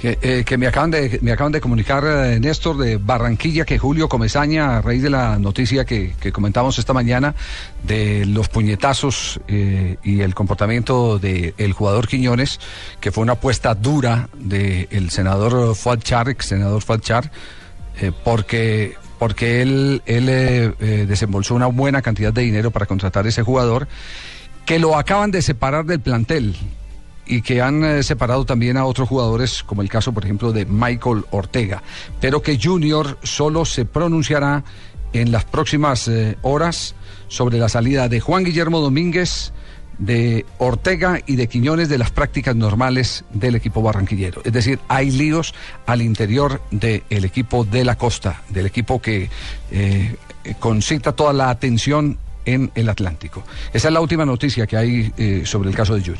Que, eh, me, acaban de, me acaban de comunicar, eh, Néstor, de Barranquilla, que Julio Comesaña, a raíz de la noticia que, comentamos esta mañana de los puñetazos eh, y el comportamiento del jugador Quiñones, que fue una apuesta dura del senador Fuad Char, ex senador Fuad Char, porque, porque él, él desembolsó una buena cantidad de dinero para contratar a ese jugador, que lo acaban de separar del plantel y que han eh, separado también a otros jugadores, como el caso, por ejemplo, de Michael Ortega, pero que Junior solo se pronunciará en las próximas eh, horas sobre la salida de Juan Guillermo Domínguez, de Ortega y de Quiñones de las prácticas normales del equipo barranquillero. Es decir, hay líos al interior del equipo de la costa, del equipo que eh, concita toda la atención en el Atlántico. Esa es la última noticia que hay sobre el caso de Junior.